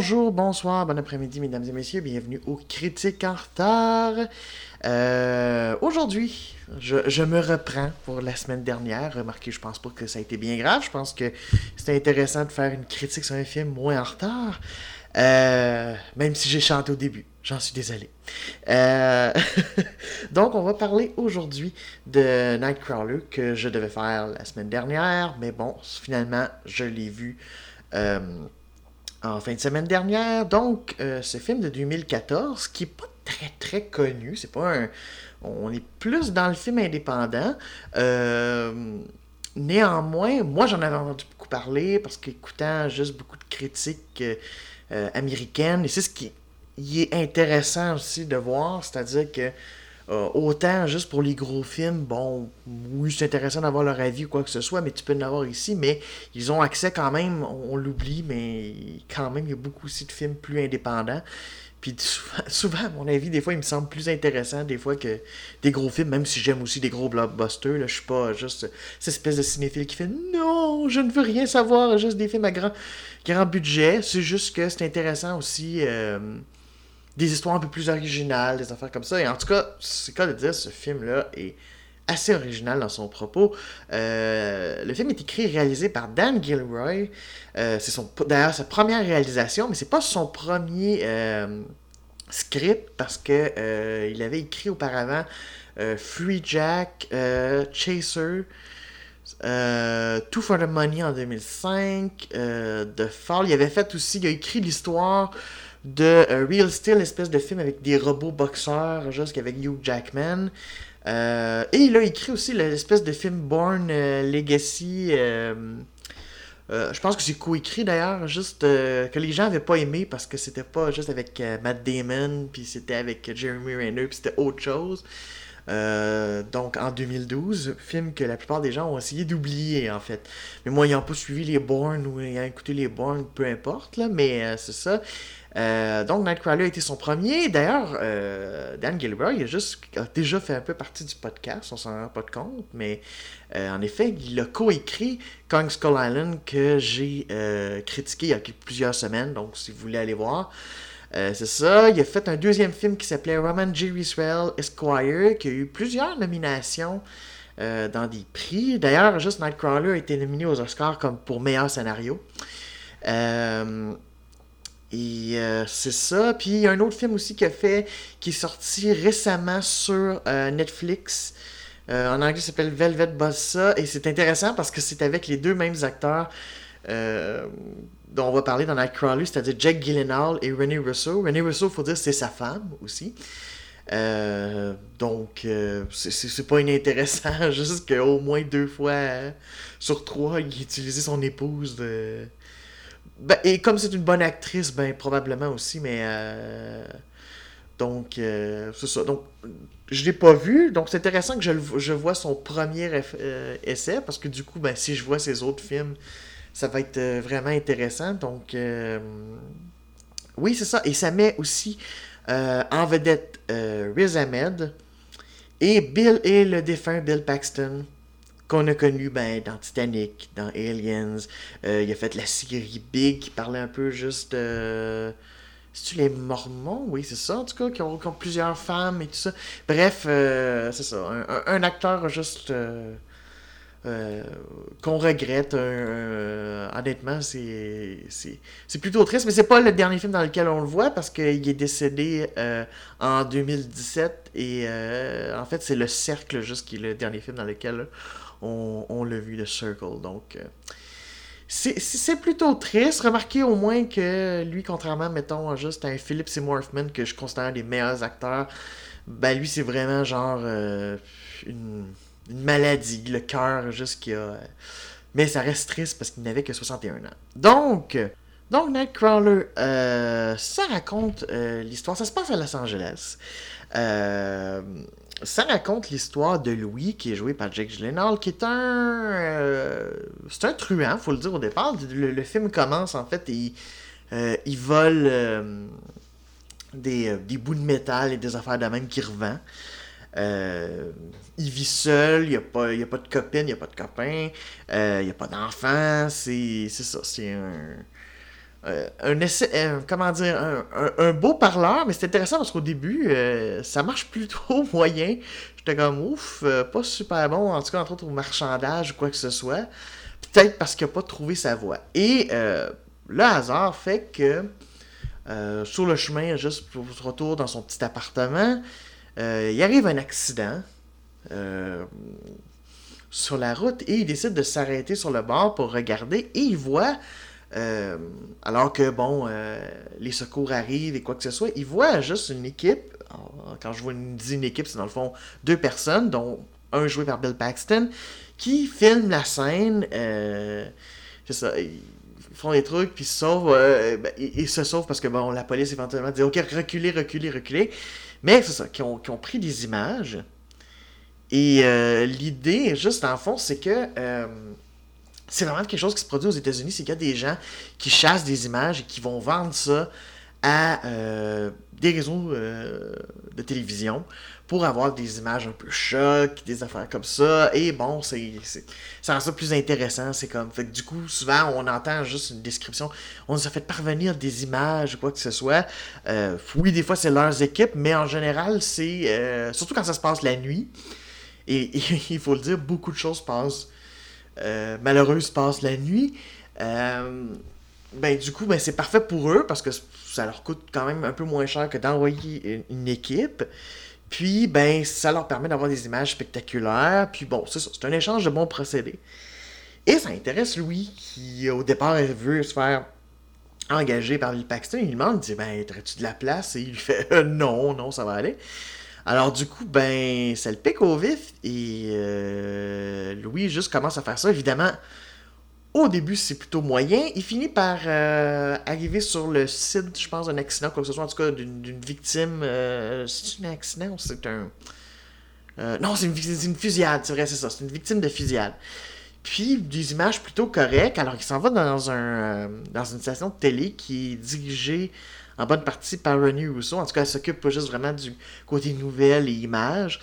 Bonjour, bonsoir, bon après-midi, mesdames et messieurs, bienvenue au Critique en retard. Euh, Aujourd'hui, je, me reprends pour la semaine dernière. Remarquez, je pense pas que ça a été bien grave. Je pense que c'était intéressant de faire une critique sur un film moins en retard. Euh, même si j'ai chanté au début. J'en suis désolé. Euh, Donc, on va parler aujourd'hui de Nightcrawler que je devais faire la semaine dernière. Mais bon, finalement, je l'ai vu en fin de semaine dernière. Donc, euh, ce film de 2014 qui est pas très très connu. C'est pas un. On est plus dans le film indépendant. Euh, Néanmoins, moi j'en avais entendu beaucoup parler parce qu'écoutant juste beaucoup de critiques euh, américaines, et c'est ce qui y est intéressant aussi de voir, c'est-à-dire que euh, autant juste pour les gros films, bon, oui, c'est intéressant d'avoir leur avis ou quoi que ce soit, mais tu peux en ici, mais ils ont accès quand même, on, l'oublie, mais quand même, il y a beaucoup aussi de films plus indépendants. Puis souvent, souvent, à mon avis, des fois, il me semble plus intéressant des fois que des gros films, même si j'aime aussi des gros blockbusters. Là, je suis pas juste cette espèce de cinéphile qui fait non, je ne veux rien savoir, juste des films à grand, grand budget. C'est juste que c'est intéressant aussi. euh, des histoires un peu plus originales, des affaires comme ça. Et en tout cas, c'est quoi de dire, ce film-là est assez original dans son propos. Euh, le film est écrit et réalisé par Dan Gilroy. Euh, c'est son d'ailleurs sa première réalisation, mais c'est pas son premier euh, script parce que il avait écrit auparavant Free Jack, Chaser. Two for the Money en 2005, euh, The Fall. Il avait fait aussi, il a écrit l'histoire de euh, Real Steel, espèce de film avec des robots boxeurs, juste avec Hugh Jackman. Euh, et il a écrit aussi l'espèce de film Born euh, Legacy. je pense que c'est coécrit d'ailleurs, juste que les gens avaient pas aimé parce que c'était pas juste avec Matt Damon, puis c'était avec Jeremy Renner, puis c'était autre chose. Euh, donc en 2012, film que la plupart des gens ont essayé d'oublier en fait. Mais moi, ayant pas suivi les Bourne ou ayant écouté les Bourne, peu importe, là, mais euh, c'est ça. Euh, donc Nightcrawler a été son premier. D'ailleurs, Dan Gilroy a, juste, a déjà fait un peu partie du podcast, on s'en rend pas compte, mais en effet, il a coécrit Kong Skull Island que j'ai critiqué il y a plusieurs semaines, donc si vous voulez aller voir. Euh, c'est ça, il a fait un deuxième film qui s'appelait Roman J. Israel Esquire, qui a eu plusieurs nominations euh, dans des prix. D'ailleurs, juste Nightcrawler a été nominé aux Oscars comme pour meilleur scénario. Euh, et c'est ça. Puis il y a un autre film aussi qu'il a fait qui est sorti récemment sur Netflix. En anglais, s'appelle Velvet Buzzsaw. Et c'est intéressant parce que c'est avec les deux mêmes acteurs dont on va parler dans Nightcrawler, c'est-à-dire Jack Gyllenhaal et Renee Russo. Renee Russo, il faut dire, c'est sa femme aussi. Euh, donc, euh, c'est- pas inintéressant, juste qu'au moins deux fois euh, sur trois, il a utilisé son épouse. Ben, et comme c'est une bonne actrice, ben probablement aussi, mais... euh, donc, euh, c'est ça. Donc, je l'ai pas vu, donc c'est intéressant que je, je vois son premier euh, essai, parce que du coup, ben, si je vois ses autres films, ça va être euh, vraiment intéressant. Donc, euh, oui, c'est ça. Et ça met aussi euh, en vedette euh, Riz Ahmed et Bill et le défunt Bill Paxton qu'on a connu ben, dans Titanic, dans Aliens. Euh, il a fait la série Big qui parlait un peu juste de... C'est-tu les Mormons? Oui, c'est ça, en tout cas, qui ont, plusieurs femmes et tout ça. Bref, euh, c'est ça. Un, un- acteur juste... euh, qu'on regrette. euh, honnêtement, c'est plutôt triste, mais c'est pas le dernier film dans lequel on le voit parce qu'il est décédé euh, en 2017 et en fait c'est Le Cercle juste qui est le dernier film dans lequel on, l'a vu, The Circle. Donc c'est plutôt triste. Remarquez au moins que lui, contrairement, mettons, juste à un Philip Seymour Hoffman que je considère un des meilleurs acteurs, ben lui c'est vraiment genre maladie, le cœur juste qui a... Mais ça reste triste parce qu'il n'avait que 61 ans. Donc, donc Nightcrawler, euh, ça raconte euh, l'histoire, ça se passe à Los Angeles. Euh, ça raconte l'histoire de Louis, qui est joué par Jake Gyllenhaal, qui est un... c'est un truand, faut le dire au départ. Le, film commence, en fait, et il, vole des, des bouts de métal et des affaires de même qu'il revend. Euh, il vit seul, il n'y a, pas, a pas de copine, il n'y a pas de copain, euh, il n'y a pas d'enfant. C'est ça, c'est un. Euh, un comment dire, un, beau parleur, mais c'est intéressant parce qu'au début, ça marche plutôt moyen. J'étais comme ouf, pas super bon, en tout cas, entre autres au marchandage ou quoi que ce soit. Peut-être parce qu'il n'a pas trouvé sa voie. Et le hasard fait que sur le chemin, juste pour retour dans son petit appartement, il arrive un accident euh, sur la route et il décide de s'arrêter sur le bord pour regarder et il voit, euh, alors que bon, les secours arrivent et quoi que ce soit, il voit juste une équipe. quand je une, dis une équipe, c'est dans le fond deux personnes, dont un joué par Bill Paxton, qui filme la scène. c'est ça font des trucs, puis se sauvent. Ben, ils, se sauvent parce que bon, la police éventuellement dit Ok, reculez, reculez, reculez. Mais c'est ça, qui ont, pris des images. Et euh, l'idée, juste en fond, c'est que euh, c'est vraiment quelque chose qui se produit aux États-Unis, c'est qu'il y a des gens qui chassent des images et qui vont vendre ça à euh, des réseaux de télévision pour avoir des images un peu choc, des affaires comme ça. Et bon, c'est, ça plus intéressant. C'est comme, fait du coup, souvent, on entend juste une description. On nous a fait parvenir des images quoi que ce soit. Euh, oui, des fois, c'est leurs équipes, mais en général, c'est euh, surtout quand ça se passe la nuit. Et, il faut le dire, beaucoup de choses passent. Euh, malheureuses passent la nuit. Ben, du coup, ben, c'est parfait pour eux parce que ça leur coûte quand même un peu moins cher que d'envoyer une équipe. Puis, ben, ça leur permet d'avoir des images spectaculaires. Puis bon, c'est ça, c'est un échange de bons procédés. Et ça intéresse Louis, qui au départ veut se faire engager par Bill Paxton. Il demande, il dit, ben, aurais-tu de la place? Et il lui fait, euh, non, non, ça va aller. Alors du coup, ben, ça le pique au vif. Et euh, Louis juste commence à faire ça. Évidemment, au début, c'est plutôt moyen. Il finit par euh, arriver sur le site, je pense, d'un accident, quoi que ce soit, en tout cas, d'une victime. Euh, c'est un accident ou c'est un. Euh, non, c'est une, fusillade, c'est vrai, c'est ça. C'est une victime de fusillade. Puis, des images plutôt correctes. Alors, il s'en va dans, un, dans une station de télé qui est dirigée en bonne partie par René Rousseau. En tout cas, elle s'occupe pas juste vraiment du côté nouvelles et images.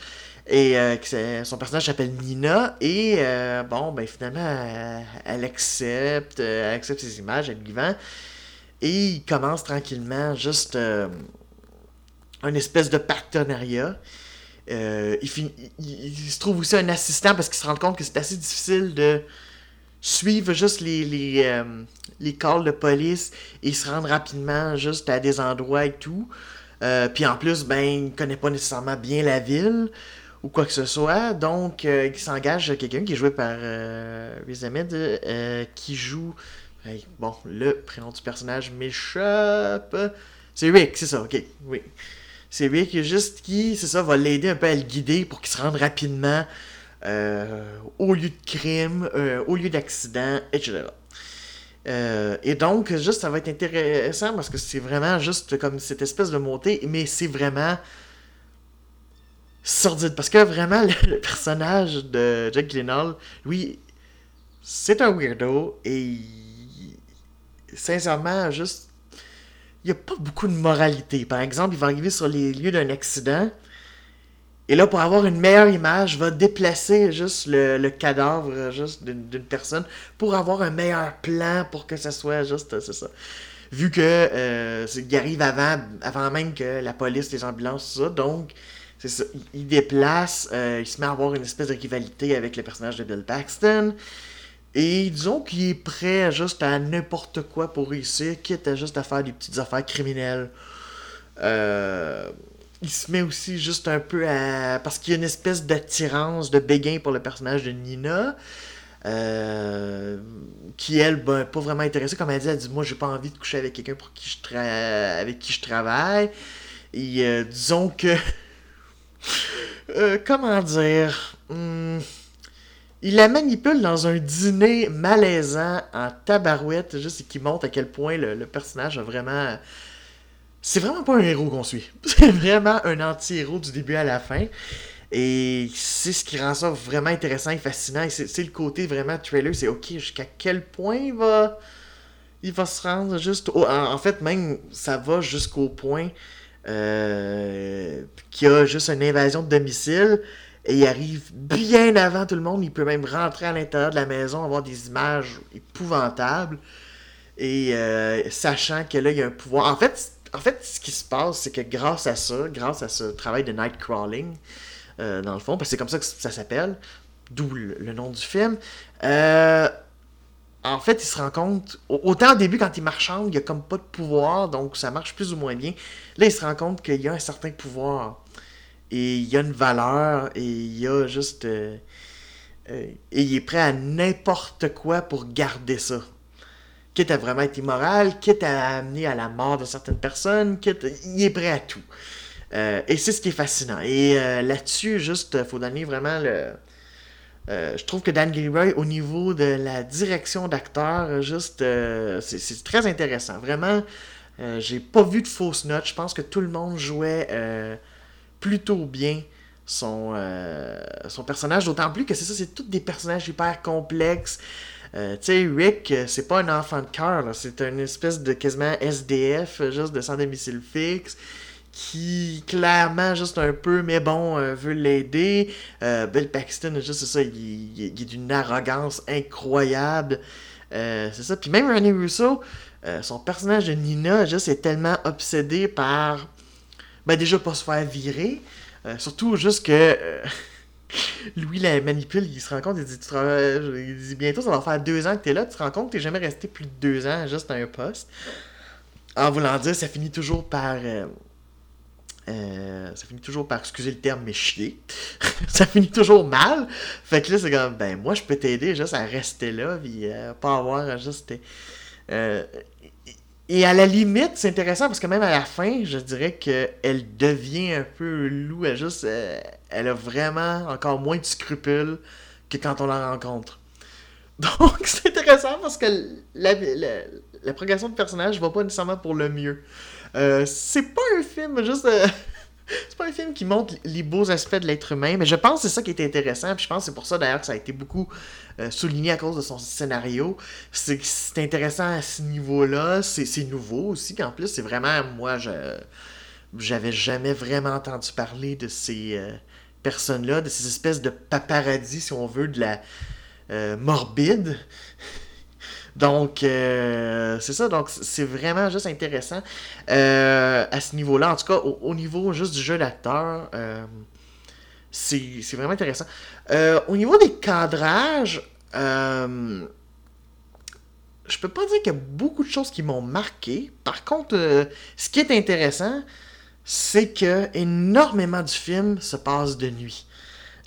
Et euh, son personnage s'appelle Nina. Et euh, bon, ben finalement, elle, accepte, euh, elle accepte ses images, elle lui vend. Et il commence tranquillement juste un espèce de partenariat. il, il, se trouve aussi un assistant parce qu'il se rend compte que c'est assez difficile de suivre juste les, les, les calls de police et se rendre rapidement juste à des endroits et tout. puis en plus, ben, il connaît pas nécessairement bien la ville ou quoi que ce soit. Donc, euh, il s'engage quelqu'un qui est joué par euh, euh, qui joue. bon, le prénom du personnage m'échappe. C'est Rick, c'est ça, ok, oui. C'est Rick, juste qui, c'est ça, va l'aider un peu à le guider pour qu'il se rende rapidement au lieu de crime, au lieu d'accident, etc. et donc, juste, ça va être intéressant parce que c'est vraiment juste comme cette espèce de montée, mais c'est vraiment sordide. Parce que vraiment, le, personnage de Jack Gyllenhaal, lui, c'est un weirdo et sincèrement, juste, il n'y a pas beaucoup de moralité. Par exemple, il va arriver sur les lieux d'un accident. Et là, pour avoir une meilleure image, va déplacer juste le, cadavre d'une personne pour avoir un meilleur plan pour que ça soit juste, c'est ça. Vu que euh, il arrive avant, avant même que la police, les ambulances, tout ça. Donc, c'est ça. Il, déplace, euh, il se met à avoir une espèce de rivalité avec le personnage de Bill Paxton. Et disons qu'il est prêt juste à n'importe quoi pour réussir, quitte à juste à faire des petites affaires criminelles. Euh, il se met aussi juste un peu à. Parce qu'il y a une espèce d'attirance, de béguin pour le personnage de Nina. Euh, qui elle, ben, pas vraiment intéressée. Comme elle dit, elle dit Moi, j'ai pas envie de coucher avec quelqu'un pour qui je avec qui je travaille. Et disons que euh, comment dire? Hmm, Il la manipule dans un dîner malaisant en tabarouette, juste qui montre à quel point le, personnage a vraiment. C'est vraiment pas un héros qu'on suit. C'est vraiment un anti-héros du début à la fin. Et c'est ce qui rend ça vraiment intéressant et fascinant. Et c'est le côté vraiment trailer. C'est ok, jusqu'à quel point il va. Il va se rendre juste. en fait, même, ça va jusqu'au point euh, qui a juste une invasion de domicile. Et il arrive bien avant tout le monde. Il peut même rentrer à l'intérieur de la maison, avoir des images épouvantables. Et euh, sachant que là, il y a un pouvoir. En fait, en fait ce qui se passe, c'est que grâce à ça, grâce à ce travail de night crawling, euh, dans le fond, parce que c'est comme ça que ça s'appelle, d'où le, nom du film, euh, en fait, il se rend compte, autant au début, quand il marchande, il n'y a comme pas de pouvoir, donc ça marche plus ou moins bien. Là, il se rend compte qu'il y a un certain pouvoir. Et il y a une valeur, et il y a juste. Euh, euh, et il est prêt à n'importe quoi pour garder ça. Quitte à vraiment être immoral, quitte à amener à la mort de certaines personnes, quitte. Il est prêt à tout. Euh, et c'est ce qui est fascinant. Et là-dessus, juste, il faut donner vraiment le euh, je trouve que Dan Gilroy, au niveau de la direction d'acteur, juste, euh, c'est très intéressant. Vraiment, euh, j'ai pas vu de fausses notes. Je pense que tout le monde jouait plutôt bien son, son personnage, d'autant plus que c'est ça, c'est tous des personnages hyper complexes. tu sais, Rick, c'est pas un enfant de cœur, c'est une espèce de quasiment SDF, juste de sans domicile fixe qui clairement juste un peu mais bon euh, veut l'aider. Euh, Bill Paxton juste ça il, est d'une arrogance incroyable. Euh, c'est ça. Puis même Ronnie Russo son personnage de Nina juste est tellement obsédé par ben déjà pas se faire virer. Surtout juste que Louis la manipule, il se rend compte, il dit, il dit bientôt ça va faire deux ans que t'es là, tu te rends compte que t'es jamais resté plus de deux ans juste à un poste. En voulant dire, ça finit toujours par euh, ça finit toujours par, excuser le terme, mais chier. ça finit toujours mal. Fait que là, c'est comme, ben, moi, je peux t'aider juste à rester là, puis euh, pas avoir juste. Euh, et à la limite, c'est intéressant parce que même à la fin, je dirais qu'elle devient un peu loup. Elle, juste, elle a vraiment encore moins de scrupules que quand on la rencontre. Donc, c'est intéressant parce que la, la, progression de personnage va pas nécessairement pour le mieux. Euh, c'est pas un film juste. Euh, c'est pas un film qui montre les beaux aspects de l'être humain, mais je pense que c'est ça qui est intéressant. Puis je pense que c'est pour ça d'ailleurs que ça a été beaucoup euh, souligné à cause de son scénario. C'est c'est intéressant à ce niveau-là. C'est nouveau aussi. Puis en plus, c'est vraiment. Moi, je j'avais jamais vraiment entendu parler de ces personnes-là, de ces espèces de paparazzi, si on veut, de la morbide. Donc, euh, c'est ça. Donc, c'est vraiment juste intéressant euh, à ce niveau-là. En tout cas, au, niveau juste du jeu d'acteur, euh, c'est vraiment intéressant. au niveau des cadrages, je peux pas dire qu'il y a beaucoup de choses qui m'ont marqué. Par contre, ce qui est intéressant, c'est que énormément du film se passe de nuit.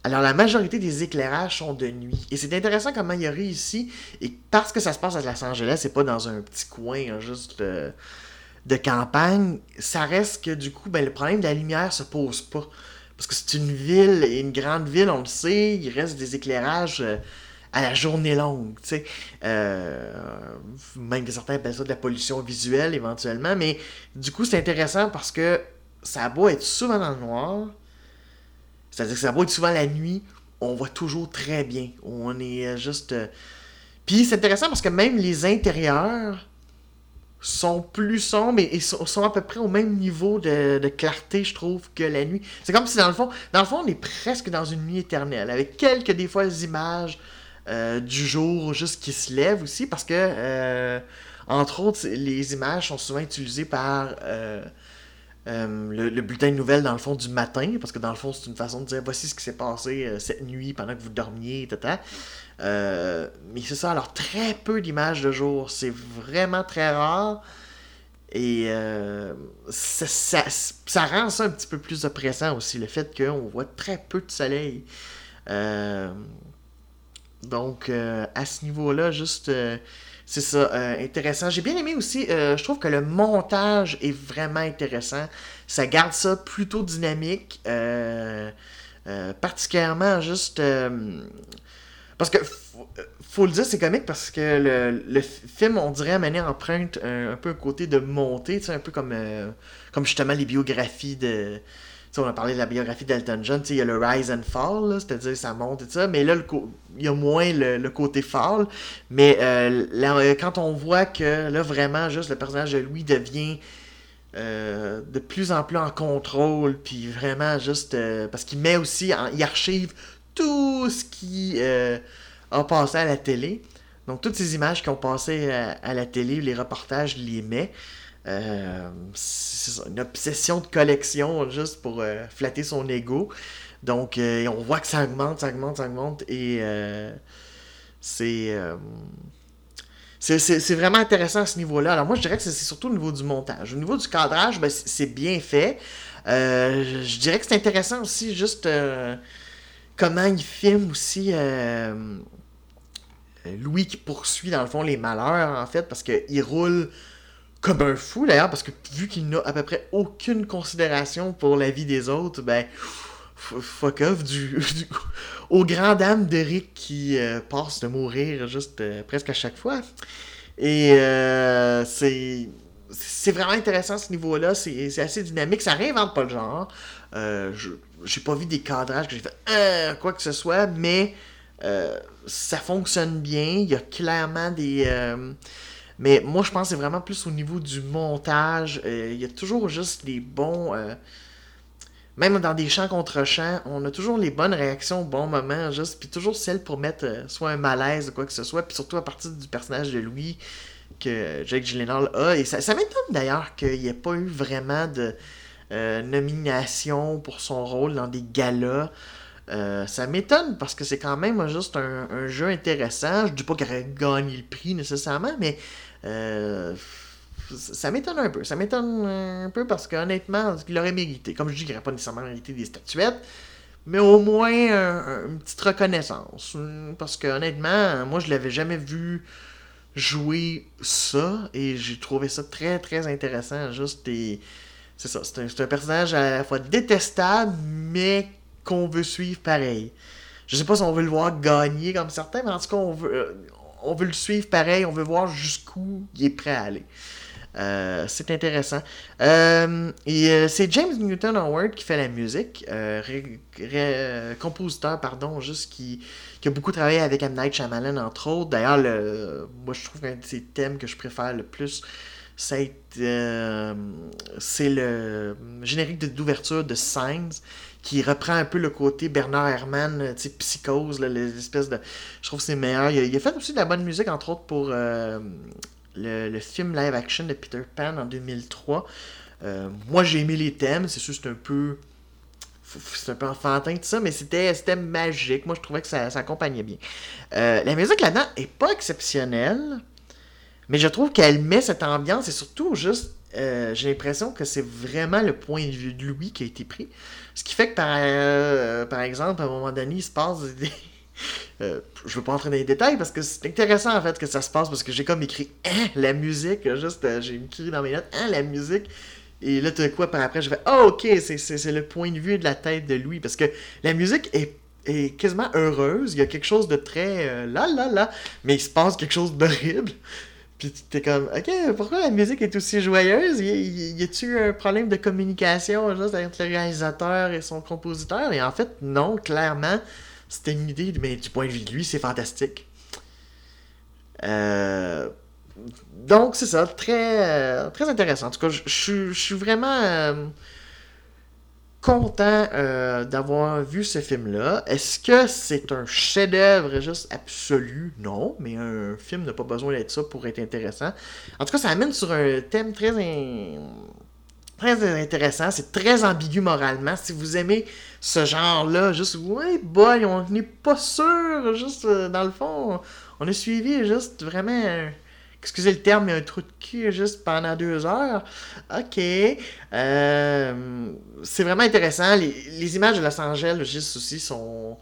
Alors, la majorité des éclairages sont de nuit. Et c'est intéressant comment il a réussi. Et parce que ça se passe à Los Angeles, c'est pas dans un petit coin hein, juste de, campagne, ça reste que du coup, ben, le problème de la lumière se pose pas. Parce que c'est une ville, et une grande ville, on le sait, il reste des éclairages euh, à la journée longue. Euh, même que certains appellent ça de la pollution visuelle éventuellement, mais du coup, c'est intéressant parce que ça a beau être souvent dans le noir, c'est-à-dire que ça va être souvent la nuit, on voit toujours très bien. On est euh, juste. Euh, puis c'est intéressant parce que même les intérieurs sont plus sombres et, sont, à peu près au même niveau de, clarté, je trouve, que la nuit. C'est comme si dans le fond, dans le fond, on est presque dans une nuit éternelle, avec quelques des fois images euh, du jour juste qui se lèvent aussi, parce que entre autres, les images sont souvent utilisées par le, bulletin de nouvelles dans le fond du matin, parce que dans le fond c'est une façon de dire voici ce qui s'est passé euh, cette nuit pendant que vous dormiez, etc. Euh, mais c'est ça, alors très peu d'images de jour, c'est vraiment très rare. Et ça, ça, rend ça un petit peu plus oppressant aussi, le fait qu'on voit très peu de soleil. donc à ce niveau-là, juste c'est ça, euh, intéressant. J'ai bien aimé aussi, euh, je trouve que le montage est vraiment intéressant. Ça garde ça plutôt dynamique. Euh, particulièrement juste. parce que, faut le dire, c'est comique parce que le, film, on dirait, amener empreinte un, un, peu un côté de montée, un peu comme, comme justement les biographies de on a parlé de la biographie d'Elton John, il y a le rise and fall, c'est-à-dire ça monte et ça, mais là, il y a moins le, côté fall. Mais euh, là, quand on voit que là, vraiment, juste le personnage de Louis devient euh, de plus en plus en contrôle, puis vraiment juste euh, parce qu'il met aussi, en, il archive tout ce qui a passé à la télé. Donc toutes ces images qui ont passé à, la télé, les reportages, il les met. C'est une obsession de collection juste pour flatter son ego. Donc on voit que ça augmente, ça augmente, ça augmente et c'est c'est vraiment intéressant à ce niveau-là. Alors moi, je dirais que c'est surtout au niveau du montage. Au niveau du cadrage, ben, c'est bien fait. Euh, je dirais que c'est intéressant aussi juste euh, comment il filme aussi euh, Louis qui poursuit dans le fond les malheurs en fait parce qu'il roule comme un fou d'ailleurs parce que vu qu'il n'a à peu près aucune considération pour la vie des autres, ben fuck off du, aux grandes dames d'Eric qui euh, passe de mourir juste euh, presque à chaque fois. Et euh, c'est c'est vraiment intéressant ce niveau-là, c'est assez dynamique, ça réinvente pas le genre. j'ai pas vu des cadrages que j'ai fait quoi que ce soit, mais ça fonctionne bien, il y a clairement des... mais moi je pense que c'est vraiment plus au niveau du montage, il y a toujours juste les bons même dans des chants contre chants, on a toujours les bonnes réactions au bon moment, juste, puis toujours celles pour mettre euh, soit un malaise ou quoi que ce soit, puis surtout à partir du personnage de Louis que Jake Gyllenhaal a. Et ça, m'étonne d'ailleurs qu'il n'y ait pas eu vraiment de euh, nomination pour son rôle dans des galas. Euh, ça m'étonne parce que c'est quand même juste un, jeu intéressant. Je dis pas qu'il aurait gagné le prix nécessairement, mais ça m'étonne un peu. Ça m'étonne un peu parce qu'honnêtement, il aurait mérité. Comme je dis, il n'aurait pas nécessairement mérité des statuettes, mais au moins une petite reconnaissance. Parce que honnêtement, moi, je l'avais jamais vu jouer ça et j'ai trouvé ça très très intéressant. Juste C'est ça, c'est un, personnage à la fois détestable, mais qu'on veut suivre pareil. Je sais pas si on veut le voir gagner comme certains, mais en tout cas, on veut, euh, on veut le suivre pareil, on veut voir jusqu'où il est prêt à aller. Euh, c'est intéressant. Euh, euh, c'est James Newton Howard qui fait la musique, compositeur, pardon, juste qui, a beaucoup travaillé avec M. Night entre autres. D'ailleurs, moi, je trouve qu'un de ses thèmes que je préfère le plus, c'est le générique d'ouverture de Signs qui reprend un peu le côté Bernard Herrmann, psychose, l'espèce de... Je trouve que c'est meilleur. Il a, fait aussi de la bonne musique, entre autres, pour le, film live action de Peter Pan en 2003. Euh, moi, j'ai aimé les thèmes. C'est sûr, c'est un peu. C'est un peu enfantin, tout ça, mais c'était, magique. Moi, je trouvais que ça, accompagnait bien. Euh, la musique là-dedans est pas exceptionnelle, mais je trouve qu'elle met cette ambiance et surtout, juste, euh, j'ai l'impression que c'est vraiment le point de vue de Louis qui a été pris. Ce qui fait que, par, par exemple, à un moment donné, il se passe des, euh, je veux pas entrer dans les détails parce que c'est intéressant en fait que ça se passe parce que j'ai comme écrit hein, la musique, juste euh, j'ai écrit dans mes notes hein, la musique. Et là, tout quoi, par après, je fais oh, ok, c'est le point de vue de la tête de Louis parce que la musique est, est quasiment heureuse. Il y a quelque chose de très euh, là là là, mais il se passe quelque chose d'horrible. Puis t'es comme, ok, pourquoi la musique est aussi joyeuse? Y, y a-tu un problème de communication juste entre le réalisateur et son compositeur? Et en fait, non, clairement, c'était une idée, mais du point de vue de lui, c'est fantastique. Euh, donc, c'est ça, très, euh, très intéressant. En tout cas, je suis vraiment euh, content d'avoir vu ce film-là. Est-ce que c'est un chef-d'œuvre juste absolu? Non, mais un film n'a pas besoin d'être ça pour être intéressant. En tout cas, ça amène sur un thème très, très intéressant. C'est très ambigu moralement. Si vous aimez ce genre-là, juste, ouais, boy, on n'est pas sûr, juste, euh, dans le fond, on a suivi juste vraiment, excusez le terme, mais un trou de cul juste pendant deux heures. Ok. Euh, c'est vraiment intéressant. Les, images de Los Angeles, juste aussi, sont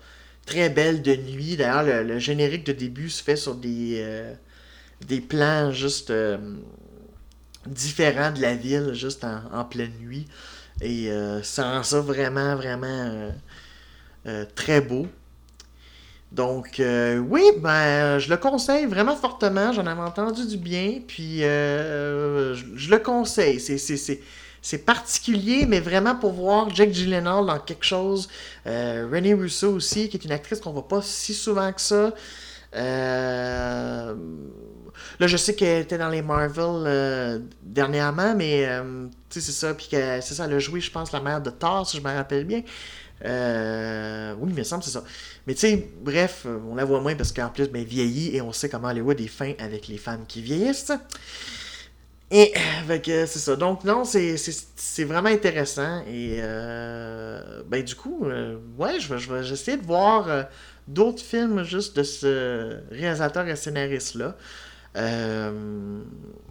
très belles de nuit. D'ailleurs, le, générique de début se fait sur des, euh, plans juste différent de la ville, juste en, pleine nuit. Et euh, ça rend ça vraiment, vraiment euh, euh, très beau. Donc, oui, ben, je le conseille vraiment fortement. J'en avais entendu du bien. Puis, je, le conseille. C'est particulier, mais vraiment pour voir Jack Gyllenhaal dans quelque chose. Renée Russo aussi, qui est une actrice qu'on voit pas si souvent que ça. Euh, Là, je sais qu'elle était dans les Marvel euh, dernièrement, mais euh, tu sais, c'est ça. Puis que c'est ça, elle a joué, je pense, la mère de Thor, si je me rappelle bien. Euh, oui, il me semble, c'est ça. Mais tu sais, bref, on la voit moins parce qu'en plus, ben, vieillit et on sait comment Hollywood est fin avec les femmes qui vieillissent. Et c'est ça. Donc, non, c'est, vraiment intéressant. Et ben, du coup, ouais, je vais, je de voir d'autres films juste de ce réalisateur et scénariste-là. Euh,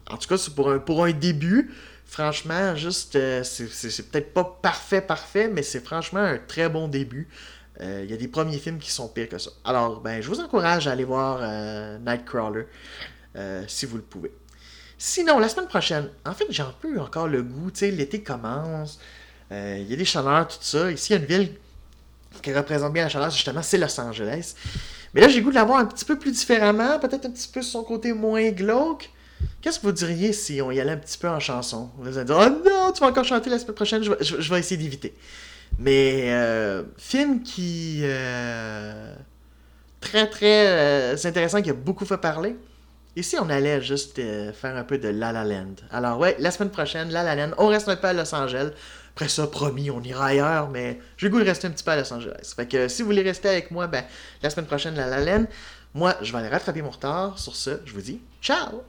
en tout cas, c'est pour un, pour un début. Franchement, juste, euh, c'est peut-être pas parfait, parfait, mais c'est franchement un très bon début. Euh, il y a des premiers films qui sont pires que ça. Alors, ben, je vous encourage à aller voir Nightcrawler si vous le pouvez. Sinon, la semaine prochaine, en fait, j'ai un peu encore le goût, tu sais, l'été commence, il y a des chaleurs, tout ça. Ici, il y a une ville qui représente bien la chaleur, justement, c'est Los Angeles. Mais là, j'ai goût de l'avoir un petit peu plus différemment, peut-être un petit peu son côté moins glauque. Qu'est-ce que vous diriez si on y allait un petit peu en chanson? Vous allez dire, oh non, tu vas encore chanter la semaine prochaine, je vais, essayer d'éviter. Mais, euh, film qui. Euh, très, très euh, intéressant, qui a beaucoup fait parler. Et si on allait juste euh, faire un peu de La La Land? Alors, ouais, la semaine prochaine, La La Land, on reste un peu à Los Angeles. Après ça, promis, on ira ailleurs, mais j'ai goût de rester un petit peu à Los Angeles. Fait que si vous voulez rester avec moi, ben, la semaine prochaine, La La Land, moi, je vais aller rattraper mon retard. Sur ce, je vous dis ciao!